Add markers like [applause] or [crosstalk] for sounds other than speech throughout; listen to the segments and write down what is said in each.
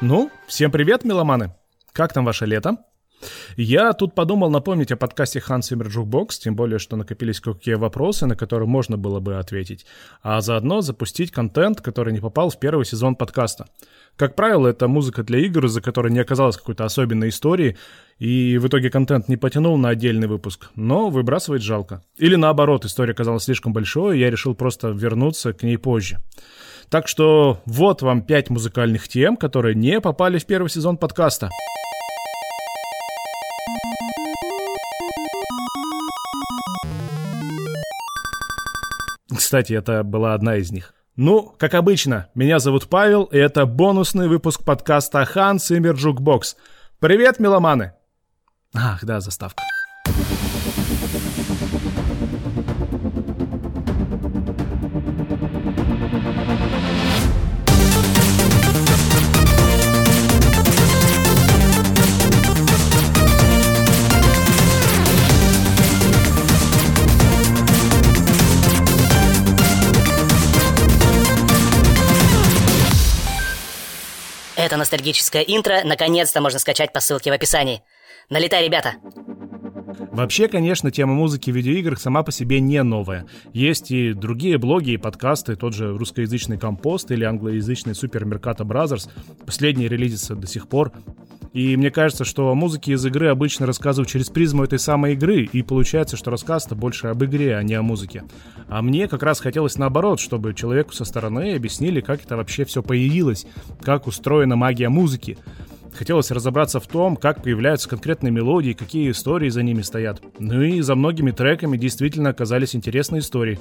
Ну, всем привет, меломаны! Как там ваше лето? Я тут подумал напомнить о подкасте Hans Zimmer Jukebox, тем более, что накопились кое-какие вопросы, на которые можно было бы ответить, а заодно запустить контент, который не попал в первый сезон подкаста. Как правило, это музыка для игр, из-за которой не оказалось какой-то особенной истории, и в итоге контент не потянул на отдельный выпуск, но выбрасывать жалко. Или наоборот, история оказалась слишком большой, и я решил просто вернуться к ней позже. Так что вот вам пять музыкальных тем, которые не попали в первый сезон подкаста. Кстати, это была одна из них. Ну, как обычно, меня зовут Павел, и это бонусный выпуск подкаста «Hans Zimmer Jukebox». Привет, меломаны! Ах, да, заставка. Ностальгическое интро наконец-то можно скачать по ссылке в описании. Налетай, ребята! Вообще, конечно, тема музыки в видеоиграх сама по себе не новая. Есть и другие блоги и подкасты, тот же русскоязычный Компост или англоязычный Super Marcato Bros. Последний релизится до сих пор. И мне кажется, что о музыке из игры обычно рассказывают через призму этой самой игры, и получается, что рассказ-то больше об игре, а не о музыке. А мне как раз хотелось наоборот, чтобы человеку со стороны объяснили, как это вообще все появилось, как устроена магия музыки. Хотелось разобраться в том, как появляются конкретные мелодии, какие истории за ними стоят. Ну и за многими треками действительно оказались интересные истории.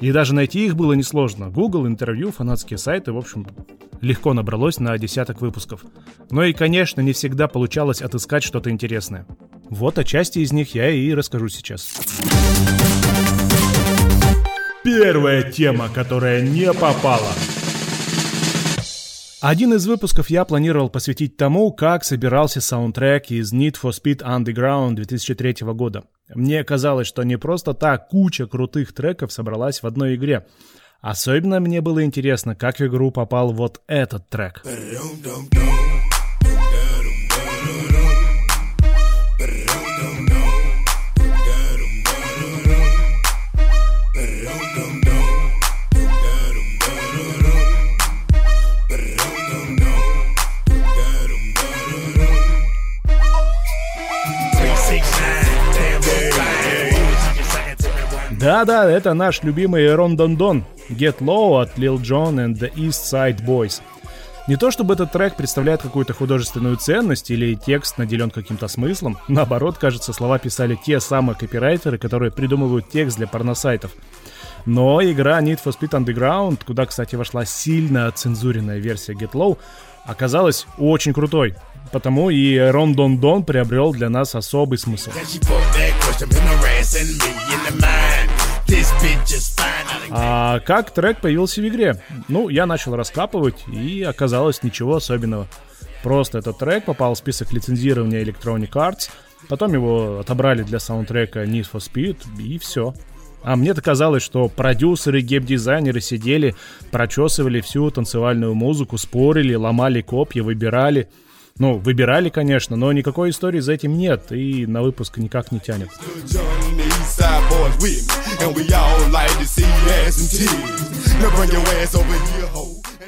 И даже найти их было несложно. Google, интервью, фанатские сайты, в общем, легко набралось на десяток выпусков. Но и, конечно, не всегда получалось отыскать что-то интересное. Вот о части из них я и расскажу сейчас. Первая тема, которая не попала – один из выпусков я планировал посвятить тому, как собирался саундтрек из Need for Speed Underground 2003 года. Мне казалось, что не просто так куча крутых треков собралась в одной игре. Особенно мне было интересно, как в игру попал вот этот трек. Да-да, это наш любимый Рон Дон Дон, Get Low от Lil Jon and the East Side Boys. Не то чтобы этот трек представляет какую-то художественную ценность или текст наделен каким-то смыслом, наоборот, кажется, слова писали те самые копирайтеры, которые придумывают текст для порносайтов. Но игра Need for Speed Underground, куда, кстати, вошла сильно цензуренная версия Get Low, оказалась очень крутой. Потому и Рон Дон приобрел для нас особый смысл. А как трек появился в игре? Ну, я начал раскапывать, и оказалось ничего особенного. Просто этот трек попал в список лицензирования Electronic Arts, потом его отобрали для саундтрека Need for Speed, и все. А мне-то казалось, что продюсеры, гейм-дизайнеры сидели, прочесывали всю танцевальную музыку, спорили, ломали копья, выбирали. Ну, выбирали, конечно, но никакой истории за этим нет, и на выпуск никак не тянет.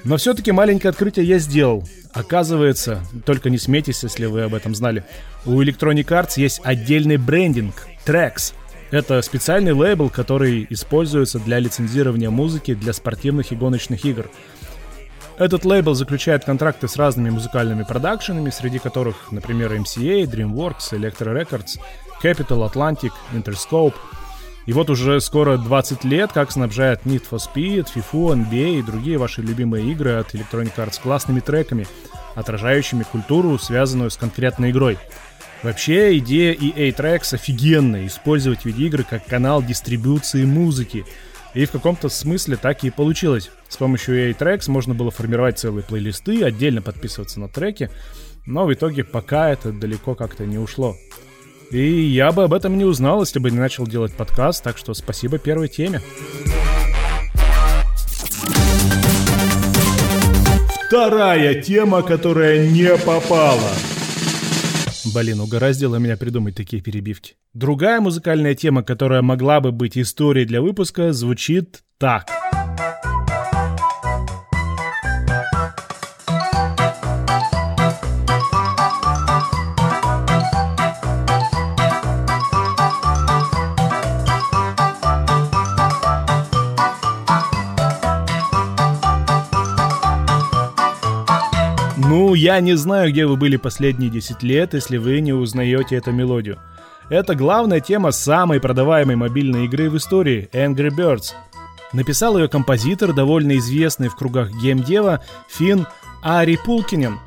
Но все-таки маленькое открытие я сделал. Оказывается, только не смейтесь, если вы об этом знали, у Electronic Arts есть отдельный брендинг — Tracks. Это специальный лейбл, который используется для лицензирования музыки для спортивных и гоночных игр. Этот лейбл заключает контракты с разными музыкальными продакшенами, среди которых, например, MCA, DreamWorks, Electro Records, Capital, Atlantic, Interscope. И вот уже скоро 20 лет, как снабжает Need for Speed, FIFA, NBA и другие ваши любимые игры от Electronic Arts классными треками, отражающими культуру, связанную с конкретной игрой. Вообще, идея EA Tracks офигенная, использовать видеоигры как канал дистрибуции музыки. И в каком-то смысле так и получилось. С помощью EA Tracks можно было формировать целые плейлисты, отдельно подписываться на треки, но в итоге пока это далеко как-то не ушло. И я бы об этом не узнал, если бы не начал делать подкаст, так что спасибо первой теме. Вторая тема, которая не попала. Блин, угораздило меня придумать такие перебивки. Другая музыкальная тема, которая могла бы быть историей для выпуска, звучит так. Я не знаю, где вы были последние 10 лет, если вы не узнаете эту мелодию. Это главная тема самой продаваемой мобильной игры в истории – Angry Birds. Написал ее композитор, довольно известный в кругах геймдева, фин Ари Пулкинен.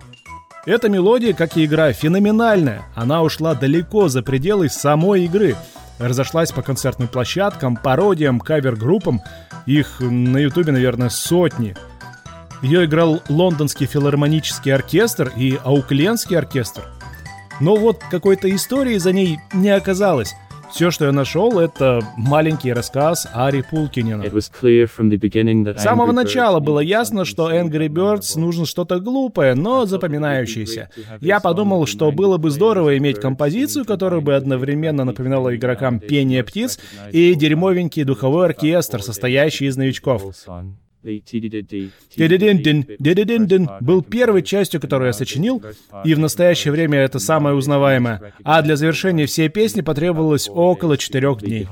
Эта мелодия, как и игра, феноменальная. Она ушла далеко за пределы самой игры. Разошлась по концертным площадкам, пародиям, кавер-группам. Их на ютубе, наверное, сотни – ее играл лондонский филармонический оркестр и ауклендский оркестр. Но вот какой-то истории за ней не оказалось. Все, что я нашел, это маленький рассказ Ари Пулкинина. С самого начала было ясно, что Angry Birds нужно что-то глупое, но запоминающееся. Я подумал, что было бы здорово иметь композицию, которая бы одновременно напоминала игрокам пение птиц и дерьмовенький духовой оркестр, состоящий из новичков. Дидидиндин был первой частью, которую я сочинил, и в настоящее время это самое узнаваемое. А для завершения всей песни потребовалось около четырех дней.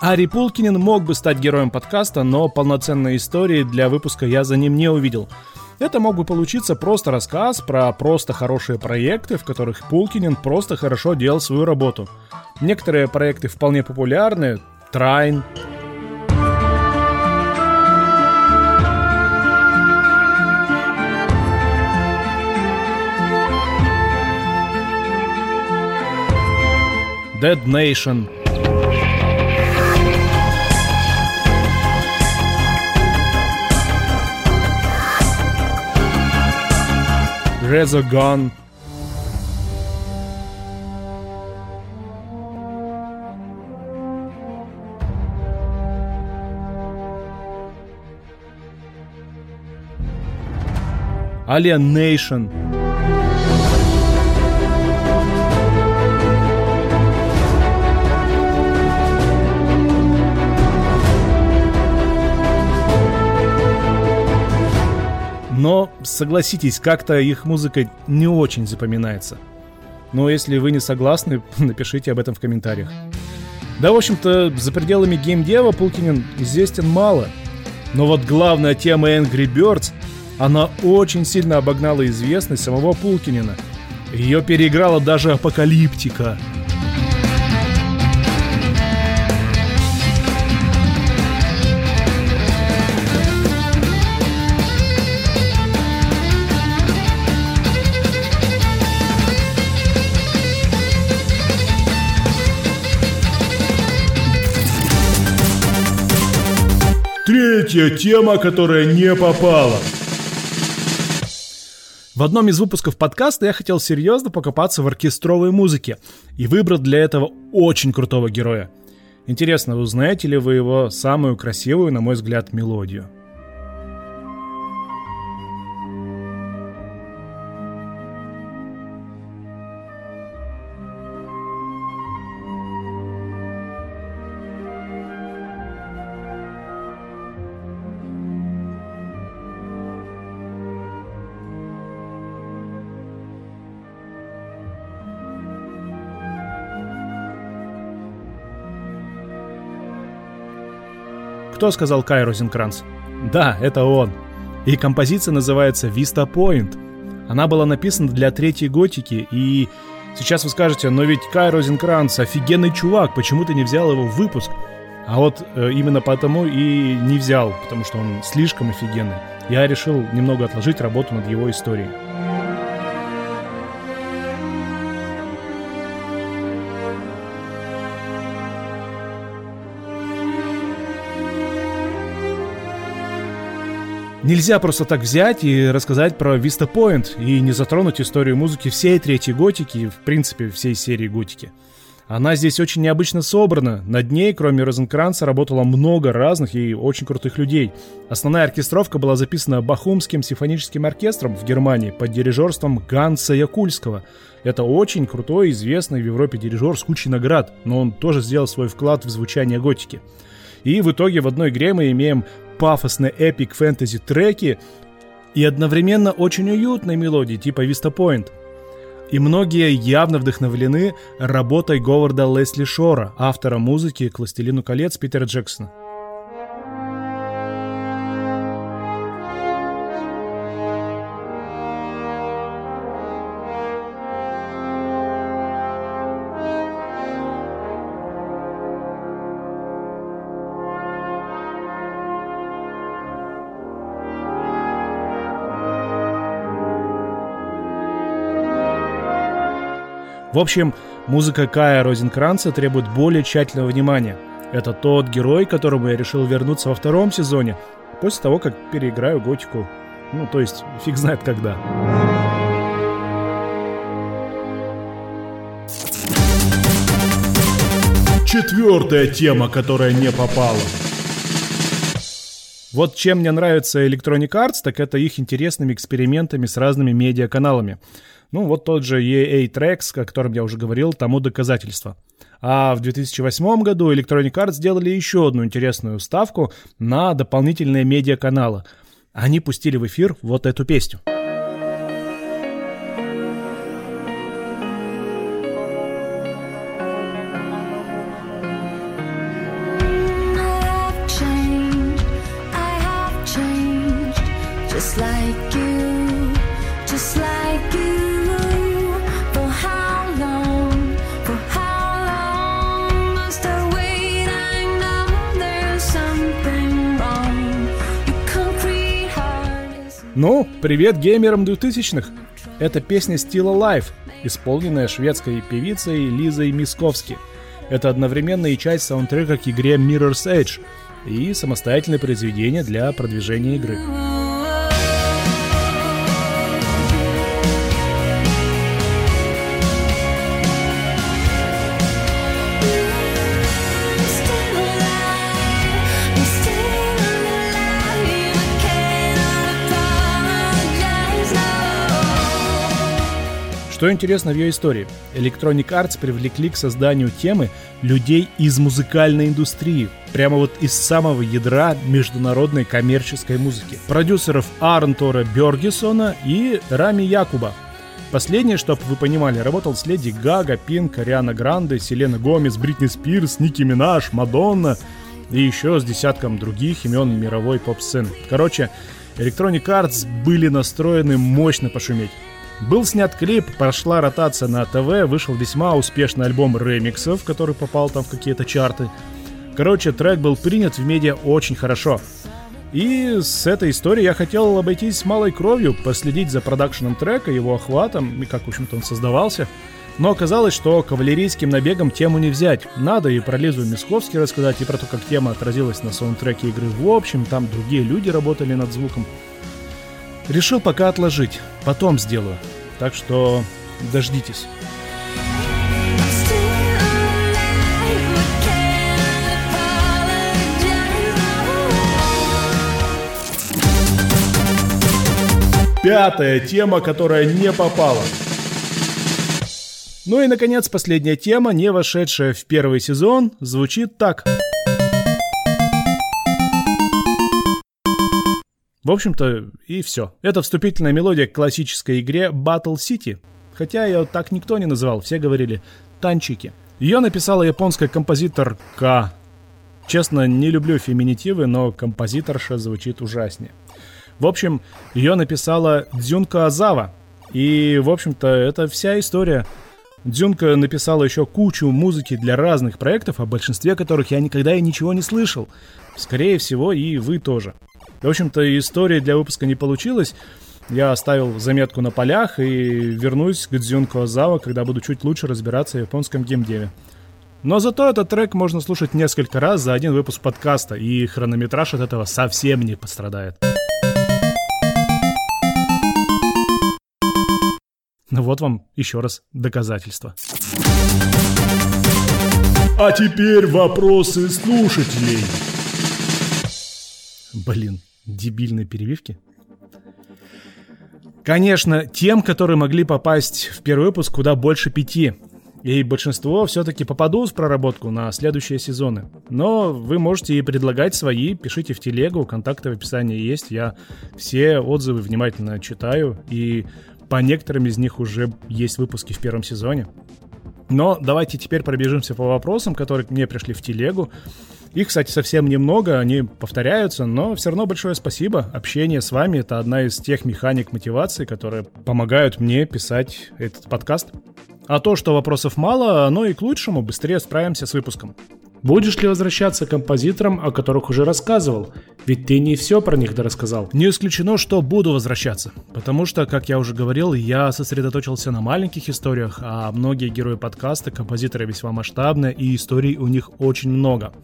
Ари Пулкинин мог бы стать героем подкаста, но полноценной истории для выпуска я за ним не увидел. Это мог бы получиться просто рассказ про просто хорошие проекты, в которых Пулкинин просто хорошо делал свою работу. Некоторые проекты вполне популярны, Трайн, Dead Nation. Resogun. Alienation. Но, согласитесь, как-то их музыка не очень запоминается. Но если вы не согласны, [laughs] напишите об этом в комментариях. Да, в общем-то, за пределами геймдева Пулкинин известен мало. Но вот главная тема Angry Birds, она очень сильно обогнала известность самого Пулкинина. Ее переиграла даже Апокалиптика – Третья тема, которая не попала. В одном из выпусков подкаста я хотел серьезно покопаться в оркестровой музыке и выбрать для этого очень крутого героя. Интересно, узнаете ли вы его самую красивую, на мой взгляд, мелодию? Кто сказал Кай Розенкранц? Да, это он. И композиция называется Vista Point. Она была написана для третьей готики, и сейчас вы скажете, но ведь Кай Розенкранц офигенный чувак, почему ты не взял его в выпуск? А вот э, именно потому и не взял, потому что он слишком офигенный. Я решил немного отложить работу над его историей. Нельзя просто так взять и рассказать про Vista Point и не затронуть историю музыки всей третьей готики и, в принципе, всей серии готики. Она здесь очень необычно собрана. Над ней, кроме Розенкранца, работало много разных и очень крутых людей. Основная оркестровка была записана Бахумским симфоническим оркестром в Германии под дирижерством Ганса Якульского. Это очень крутой, известный в Европе дирижер с кучей наград, но он тоже сделал свой вклад в звучание готики. И в итоге в одной игре мы имеем пафосные эпик фэнтези треки и одновременно очень уютные мелодии типа Vista Point – и многие явно вдохновлены работой Говарда Лесли Шора, автора музыки к «Властелину колец» Питера Джексона. В общем, музыка Кая Розенкранца требует более тщательного внимания. Это тот герой, которому я решил вернуться во втором сезоне, после того, как переиграю Готику. Ну, то есть, фиг знает когда. Четвертая тема, которая не попала. Вот чем мне нравится Electronic Arts, так это их интересными экспериментами с разными медиаканалами. Ну, вот тот же EA Tracks, о котором я уже говорил, тому доказательство. А в 2008 году Electronic Arts сделали еще одну интересную ставку на дополнительные медиаканалы. Они пустили в эфир вот эту песню. Привет геймерам 2000-х! Это песня Still Alive, исполненная шведской певицей Лизой Мисковски. Это одновременно и часть саундтрека к игре Mirror's Edge и самостоятельное произведение для продвижения игры. Что интересно в ее истории? Electronic Arts привлекли к созданию темы людей из музыкальной индустрии, прямо вот из самого ядра международной коммерческой музыки. Продюсеров Арнтора Бергесона и Рами Якуба. Последнее, чтобы вы понимали, работал с Леди Гага, Пинк, Ариана Гранде, Селена Гомес, Бритни Спирс, Ники Минаж, Мадонна и еще с десятком других имен мировой поп-сцены. Короче, Electronic Arts были настроены мощно пошуметь. Был снят клип, прошла ротация на ТВ, вышел весьма успешный альбом ремиксов, который попал там в какие-то чарты. Короче, трек был принят в медиа очень хорошо. И с этой историей я хотел обойтись малой кровью, последить за продакшеном трека, его охватом и как, в общем-то, он создавался. Но оказалось, что кавалерийским набегом тему не взять. Надо и про Лизу Мисковски рассказать, и про то, как тема отразилась на саундтреке игры в общем. Там другие люди работали над звуком. Решил пока отложить, потом сделаю. Так что дождитесь. Пятая тема, которая не попала. Ну и, наконец, последняя тема, не вошедшая в первый сезон, звучит так. В общем-то, и все. Это вступительная мелодия к классической игре Battle City. Хотя ее так никто не называл, все говорили «танчики». Ее написала японская композитор К. Честно, не люблю феминитивы, но композиторша звучит ужаснее. В общем, ее написала Дзюнка Азава. И, в общем-то, это вся история. Дзюнка написала еще кучу музыки для разных проектов, о большинстве которых я никогда и ничего не слышал. Скорее всего, и вы тоже. В общем-то, история для выпуска не получилась. Я оставил заметку на полях и вернусь к Дзюнко Азава, когда буду чуть лучше разбираться в японском геймдеве. Но зато этот трек можно слушать несколько раз за один выпуск подкаста, и хронометраж от этого совсем не пострадает. Ну вот вам еще раз доказательство. А теперь вопросы слушателей. Блин, дебильные перевивки. Конечно, тем, которые могли попасть в первый выпуск, куда больше пяти. И большинство все-таки попадут в проработку на следующие сезоны. Но вы можете и предлагать свои, пишите в телегу, контакты в описании есть. Я все отзывы внимательно читаю, и по некоторым из них уже есть выпуски в первом сезоне. Но давайте теперь пробежимся по вопросам, которые мне пришли в телегу. Их, кстати, совсем немного, они повторяются, но все равно большое спасибо. Общение с вами — это одна из тех механик мотивации, которые помогают мне писать этот подкаст. А то, что вопросов мало, оно и к лучшему, быстрее справимся с выпуском. Будешь ли возвращаться к композиторам, о которых уже рассказывал? Ведь ты не все про них дорассказал. Не исключено, что буду возвращаться. Потому что, как я уже говорил, я сосредоточился на маленьких историях, а многие герои подкаста, композиторы весьма масштабные, и историй у них очень много.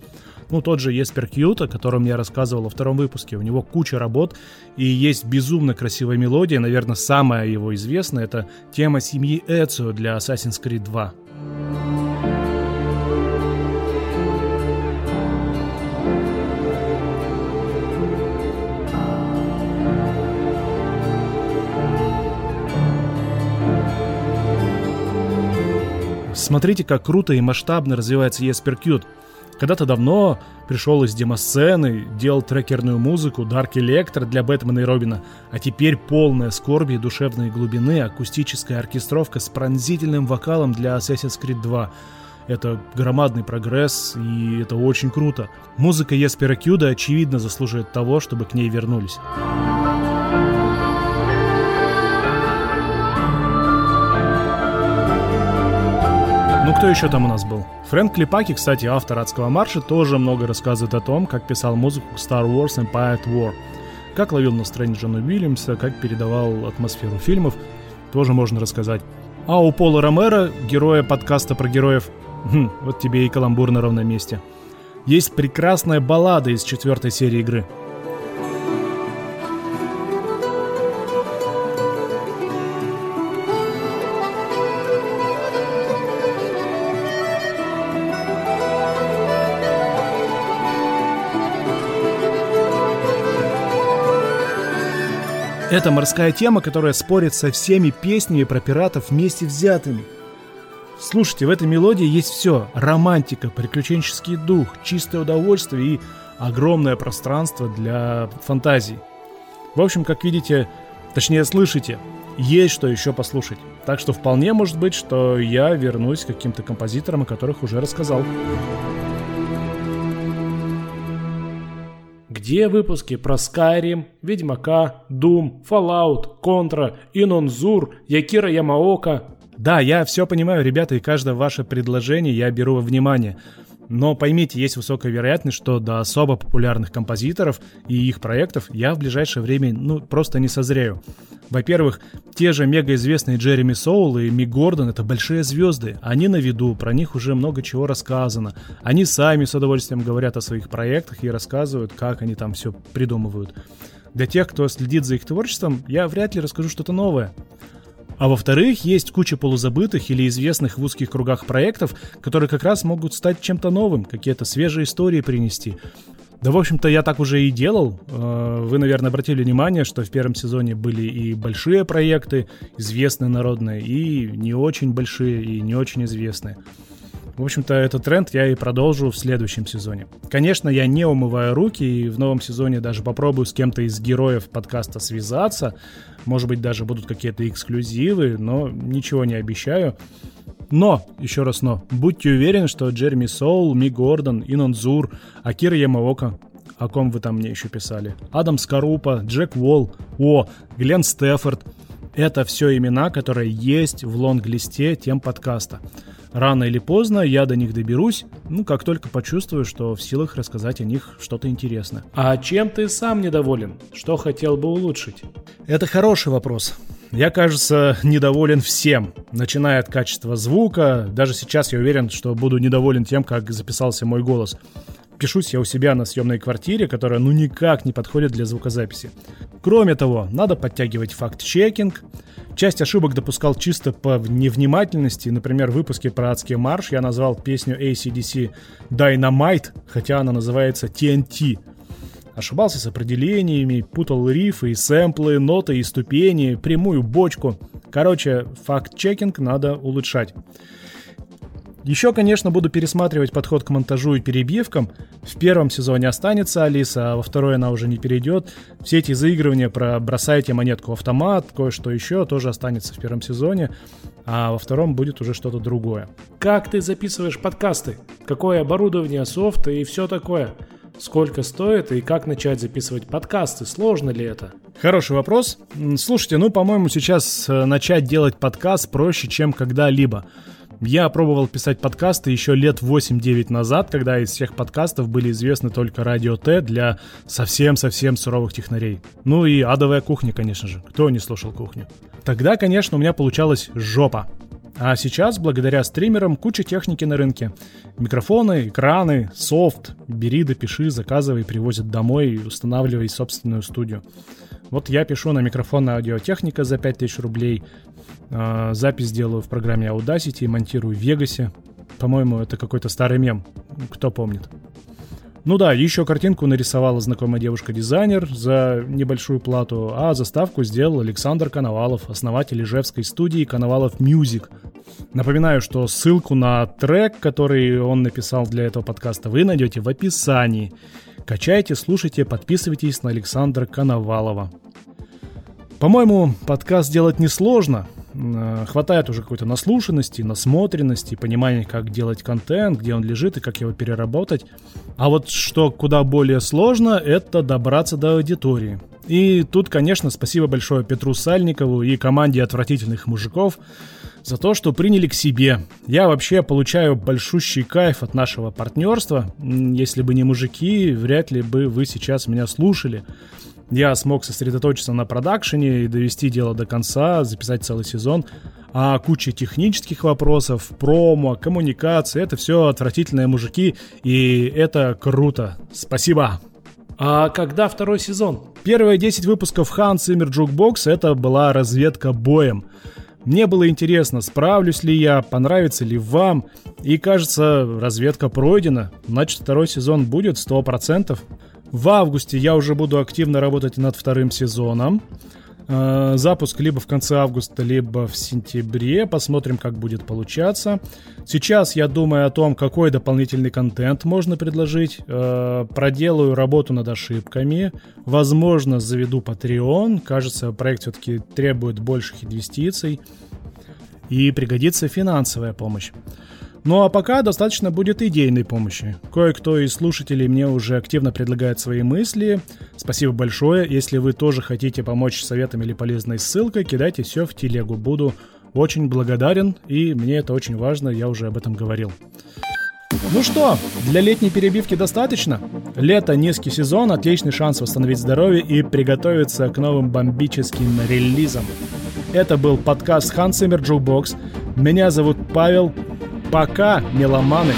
Ну, тот же Еспер Кьют, о котором я рассказывал во втором выпуске. У него куча работ, и есть безумно красивая мелодия. Наверное, самая его известная — это тема семьи Эцио для Assassin's Creed 2. Смотрите, как круто и масштабно развивается Кьют. Когда-то давно пришел из демосцены, делал трекерную музыку Dark Electro для Бэтмена и Робина, а теперь полная скорби и душевной глубины акустическая оркестровка с пронзительным вокалом для Assassin's Creed 2. Это громадный прогресс, и это очень круто. Музыка Еспера Кьюда очевидно заслуживает того, чтобы к ней вернулись. Ну кто еще там у нас был? Фрэнк Клипаки, кстати, автор «Адского марша», тоже много рассказывает о том, как писал музыку к Star Wars Empire at War, как ловил настроение Джона Уильямса, как передавал атмосферу фильмов, тоже можно рассказать. А у Пола Ромера, героя подкаста про героев, хм, вот тебе и каламбур на ровном месте. Есть прекрасная баллада из четвертой серии игры – Это морская тема, которая спорит со всеми песнями про пиратов вместе взятыми. Слушайте, в этой мелодии есть все. Романтика, приключенческий дух, чистое удовольствие и огромное пространство для фантазий. В общем, как видите, точнее слышите, есть что еще послушать. Так что вполне может быть, что я вернусь к каким-то композиторам, о которых уже рассказал. Где выпуски про Skyrim, Ведьмака, Doom, Fallout, Contra, Инонзур, Якира Ямаока? Да, я все понимаю, ребята, и каждое ваше предложение я беру во внимание. Но поймите, есть высокая вероятность, что до особо популярных композиторов и их проектов я в ближайшее время ну просто не созрею. Во-первых, те же мегаизвестные Джереми Соул и Мик Гордон — это большие звезды. Они на виду, про них уже много чего рассказано. Они сами с удовольствием говорят о своих проектах и рассказывают, как они там все придумывают. Для тех, кто следит за их творчеством, я вряд ли расскажу что-то новое. А во-вторых, есть куча полузабытых или известных в узких кругах проектов, которые как раз могут стать чем-то новым, какие-то свежие истории принести. Да, в общем-то, я так уже и делал. Э, вы, наверное, обратили внимание, что в первом сезоне были и большие проекты, известные народные, и не очень большие, и не очень известные. В общем-то, этот тренд я и продолжу в следующем сезоне. Конечно, я не умываю руки, и в новом сезоне даже попробую с кем-то из героев подкаста связаться. Может быть, даже будут какие-то эксклюзивы, но ничего не обещаю. Но, еще раз но, будьте уверены, что Джереми Соул, Ми Гордон, Инон Зур, Акира Ямаока, о ком вы там мне еще писали, Адам Скорупа, Джек Уолл, о, Глен Стефорд. Это все имена, которые есть в лонг-листе тем подкаста. Рано или поздно я до них доберусь, ну, как только почувствую, что в силах рассказать о них что-то интересное. А чем ты сам недоволен? Что хотел бы улучшить? Это хороший вопрос. Я, кажется, недоволен всем, начиная от качества звука. Даже сейчас я уверен, что буду недоволен тем, как записался мой голос. пишусь я у себя на съемной квартире, которая ну никак не подходит для звукозаписи. Кроме того, надо подтягивать факт-чекинг. Часть ошибок допускал чисто по невнимательности. Например, в выпуске про адский марш я назвал песню ACDC Dynamite, хотя она называется TNT. Ошибался с определениями, путал рифы и сэмплы, ноты и ступени, прямую бочку. Короче, факт-чекинг надо улучшать. Еще, конечно, буду пересматривать подход к монтажу и перебивкам. В первом сезоне останется Алиса, а во второй она уже не перейдет. Все эти заигрывания про бросайте монетку в автомат, кое-что еще тоже останется в первом сезоне, а во втором будет уже что-то другое. Как ты записываешь подкасты? Какое оборудование, софт и все такое? Сколько стоит и как начать записывать подкасты? Сложно ли это? Хороший вопрос. Слушайте, ну, по-моему, сейчас э, начать делать подкаст проще, чем когда-либо. Я пробовал писать подкасты еще лет 8-9 назад, когда из всех подкастов были известны только Радио Т для совсем-совсем суровых технарей. Ну и адовая кухня, конечно же. Кто не слушал кухню? Тогда, конечно, у меня получалась жопа. А сейчас, благодаря стримерам, куча техники на рынке. Микрофоны, экраны, софт. Бери, допиши, заказывай, привозят домой и устанавливай собственную студию. Вот я пишу на микрофон аудиотехника за 5000 рублей, а, запись делаю в программе Audacity, монтирую в Vegas. По-моему, это какой-то старый мем. Кто помнит? Ну да, еще картинку нарисовала знакомая девушка-дизайнер за небольшую плату, а заставку сделал Александр Коновалов, основатель Ижевской студии Коновалов Music. Напоминаю, что ссылку на трек, который он написал для этого подкаста, вы найдете в описании. Качайте, слушайте, подписывайтесь на Александра Коновалова. По-моему, подкаст делать несложно. Э, хватает уже какой-то наслушанности, насмотренности, понимания, как делать контент, где он лежит и как его переработать. А вот что куда более сложно, это добраться до аудитории. И тут, конечно, спасибо большое Петру Сальникову и команде отвратительных мужиков за то, что приняли к себе. Я вообще получаю большущий кайф от нашего партнерства. Если бы не мужики, вряд ли бы вы сейчас меня слушали я смог сосредоточиться на продакшене и довести дело до конца, записать целый сезон. А куча технических вопросов, промо, коммуникации, это все отвратительные мужики, и это круто. Спасибо. А когда второй сезон? Первые 10 выпусков Hans Zimmer Jukebox это была разведка боем. Мне было интересно, справлюсь ли я, понравится ли вам. И кажется, разведка пройдена. Значит, второй сезон будет 100%. В августе я уже буду активно работать над вторым сезоном. Э, запуск либо в конце августа, либо в сентябре. Посмотрим, как будет получаться. Сейчас я думаю о том, какой дополнительный контент можно предложить. Э, проделаю работу над ошибками. Возможно, заведу Patreon. Кажется, проект все-таки требует больших инвестиций. И пригодится финансовая помощь. Ну а пока достаточно будет идейной помощи. Кое-кто из слушателей мне уже активно предлагает свои мысли. Спасибо большое. Если вы тоже хотите помочь советом или полезной ссылкой, кидайте все в телегу. Буду очень благодарен, и мне это очень важно, я уже об этом говорил. Ну что, для летней перебивки достаточно? Лето, низкий сезон, отличный шанс восстановить здоровье и приготовиться к новым бомбическим релизам. Это был подкаст Hans Zimmer Jukebox. Меня зовут Павел. Пока, меломаны!